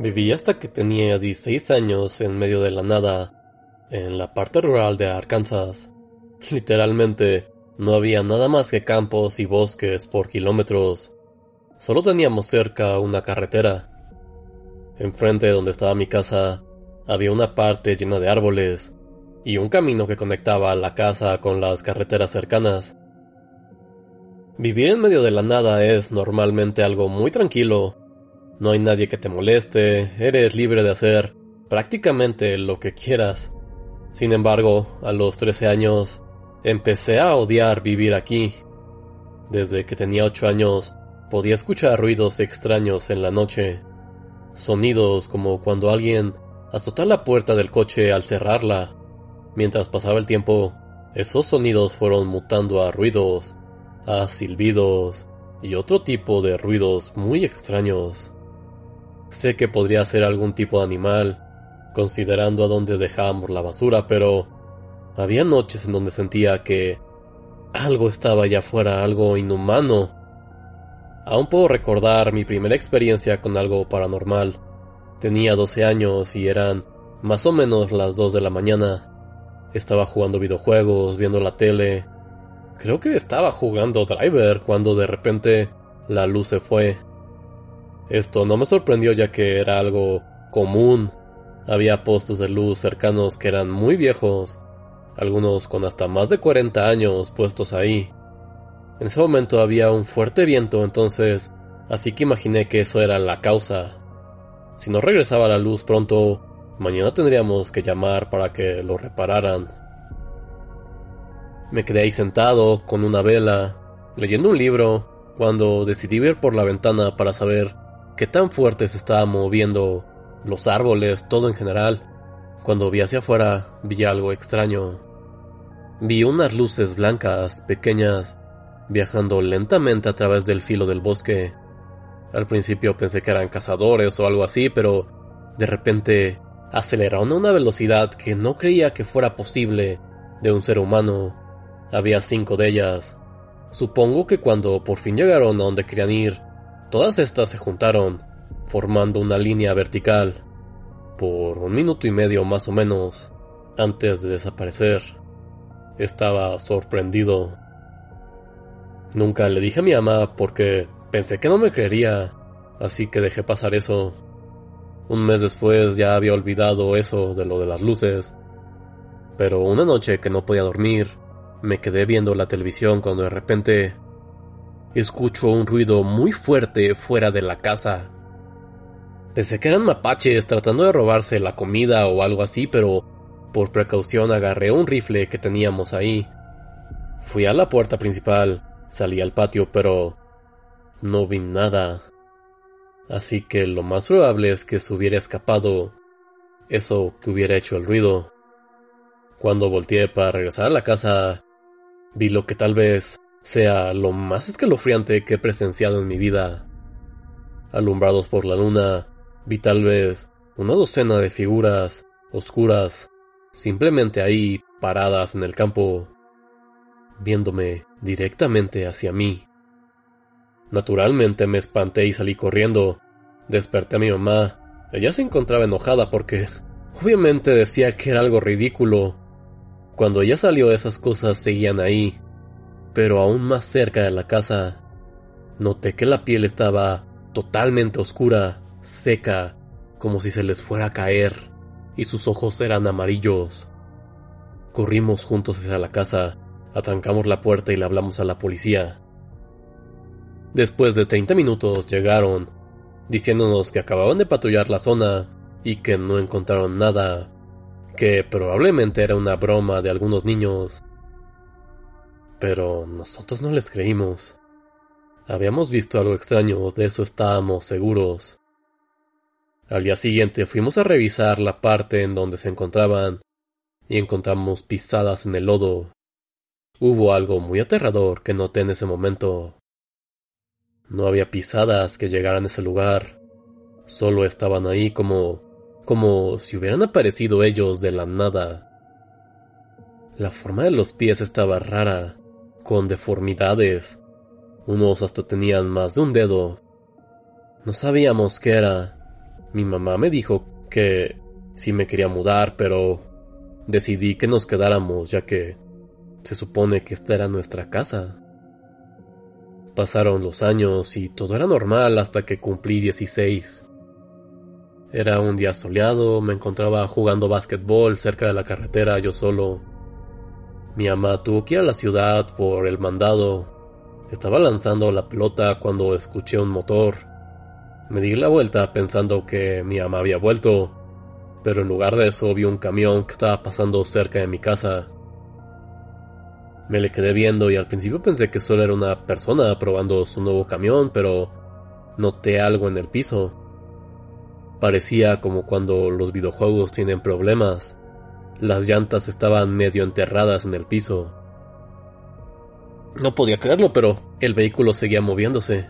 Viví hasta que tenía 16 años en medio de la nada, en la parte rural de Arkansas. Literalmente, no había nada más que campos y bosques por kilómetros. Solo teníamos cerca una carretera. Enfrente de donde estaba mi casa, había una parte llena de árboles y un camino que conectaba la casa con las carreteras cercanas. Vivir en medio de la nada es normalmente algo muy tranquilo. No hay nadie que te moleste, eres libre de hacer prácticamente lo que quieras. Sin embargo, a los 13 años, empecé a odiar vivir aquí. Desde que tenía 8 años, podía escuchar ruidos extraños en la noche. Sonidos como cuando alguien azota la puerta del coche al cerrarla. Mientras pasaba el tiempo, esos sonidos fueron mutando a ruidos a silbidos y otro tipo de ruidos muy extraños. Sé que podría ser algún tipo de animal, considerando a dónde dejábamos la basura, pero había noches en donde sentía que algo estaba allá afuera, algo inhumano. Aún puedo recordar mi primera experiencia con algo paranormal. Tenía 12 años y eran más o menos las 2 de la mañana. Estaba jugando videojuegos, viendo la tele, Creo que estaba jugando Driver cuando de repente la luz se fue. Esto no me sorprendió ya que era algo común. Había postes de luz cercanos que eran muy viejos, algunos con hasta más de 40 años puestos ahí. En ese momento había un fuerte viento entonces, así que imaginé que eso era la causa. Si no regresaba la luz pronto, mañana tendríamos que llamar para que lo repararan. Me quedé ahí sentado, con una vela, leyendo un libro, cuando decidí ver por la ventana para saber qué tan fuerte se estaba moviendo los árboles, todo en general. Cuando vi hacia afuera, vi algo extraño. Vi unas luces blancas, pequeñas, viajando lentamente a través del filo del bosque. Al principio pensé que eran cazadores o algo así, pero de repente aceleraron a una velocidad que no creía que fuera posible de un ser humano. Había cinco de ellas. Supongo que cuando por fin llegaron a donde querían ir, todas estas se juntaron, formando una línea vertical, por un minuto y medio más o menos, antes de desaparecer. Estaba sorprendido. Nunca le dije a mi ama porque pensé que no me creería, así que dejé pasar eso. Un mes después ya había olvidado eso de lo de las luces. Pero una noche que no podía dormir, me quedé viendo la televisión cuando de repente escucho un ruido muy fuerte fuera de la casa. Pensé que eran mapaches tratando de robarse la comida o algo así, pero por precaución agarré un rifle que teníamos ahí. Fui a la puerta principal, salí al patio, pero no vi nada. Así que lo más probable es que se hubiera escapado eso que hubiera hecho el ruido. Cuando volteé para regresar a la casa, Vi lo que tal vez sea lo más escalofriante que he presenciado en mi vida. Alumbrados por la luna, vi tal vez una docena de figuras oscuras, simplemente ahí paradas en el campo, viéndome directamente hacia mí. Naturalmente me espanté y salí corriendo. Desperté a mi mamá. Ella se encontraba enojada porque obviamente decía que era algo ridículo, cuando ella salió esas cosas seguían ahí, pero aún más cerca de la casa. Noté que la piel estaba totalmente oscura, seca, como si se les fuera a caer, y sus ojos eran amarillos. Corrimos juntos hacia la casa, atrancamos la puerta y le hablamos a la policía. Después de 30 minutos llegaron, diciéndonos que acababan de patrullar la zona y que no encontraron nada que probablemente era una broma de algunos niños. Pero nosotros no les creímos. Habíamos visto algo extraño, de eso estábamos seguros. Al día siguiente fuimos a revisar la parte en donde se encontraban y encontramos pisadas en el lodo. Hubo algo muy aterrador que noté en ese momento. No había pisadas que llegaran a ese lugar, solo estaban ahí como como si hubieran aparecido ellos de la nada. La forma de los pies estaba rara, con deformidades. Unos hasta tenían más de un dedo. No sabíamos qué era, Mi mamá me dijo que sí me quería mudar, pero decidí que nos quedáramos ya que se supone que esta era nuestra casa. Pasaron los años y todo era normal hasta que cumplí 16. Era un día soleado, me encontraba jugando básquetbol cerca de la carretera yo solo. Mi mamá tuvo que ir a la ciudad por el mandado. Estaba lanzando la pelota cuando escuché un motor. Me di la vuelta pensando que mi mamá había vuelto, pero en lugar de eso vi un camión que estaba pasando cerca de mi casa. Me le quedé viendo y al principio pensé que solo era una persona probando su nuevo camión, pero noté algo en el piso. Parecía como cuando los videojuegos tienen problemas. Las llantas estaban medio enterradas en el piso. No podía creerlo, pero el vehículo seguía moviéndose.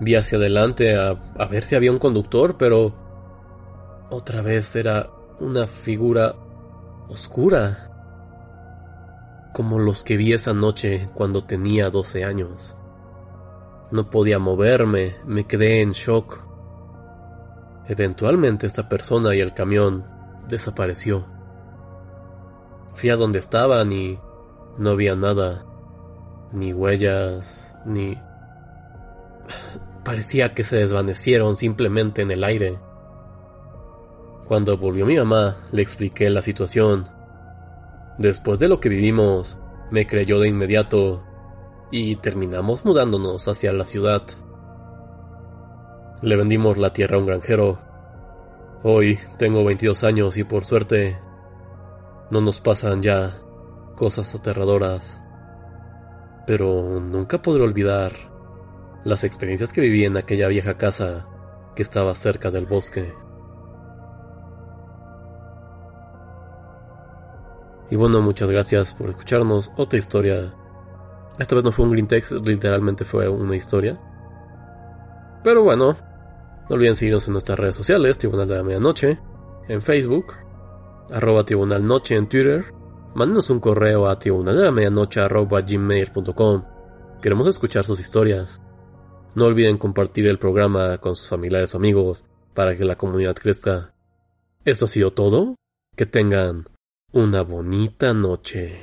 Vi hacia adelante a, ver si había un conductor, pero otra vez era una figura oscura, como los que vi esa noche cuando tenía 12 años. No podía moverme, me quedé en shock. Eventualmente esta persona y el camión desapareció. Fui a donde estaban y no había nada, ni huellas, ni... Parecía que se desvanecieron simplemente en el aire. Cuando volvió mi mamá, le expliqué la situación. Después de lo que vivimos, me creyó de inmediato y terminamos mudándonos hacia la ciudad. Le vendimos la tierra a un granjero. Hoy tengo 22 años y por suerte no nos pasan ya cosas aterradoras. Pero nunca podré olvidar las experiencias que viví en aquella vieja casa que estaba cerca del bosque. Y bueno, muchas gracias por escucharnos. Otra historia. Esta vez no fue un green text, literalmente fue una historia. Pero bueno, no olviden seguirnos en nuestras redes sociales, Tribunal de la Medianoche, en Facebook, arroba Tribunal Noche en Twitter. Mándenos un correo a tribunal de la medianoche arroba. Queremos escuchar sus historias. No olviden compartir el programa con sus familiares o amigos para que la comunidad crezca. Eso ha sido todo. Que tengan una bonita noche.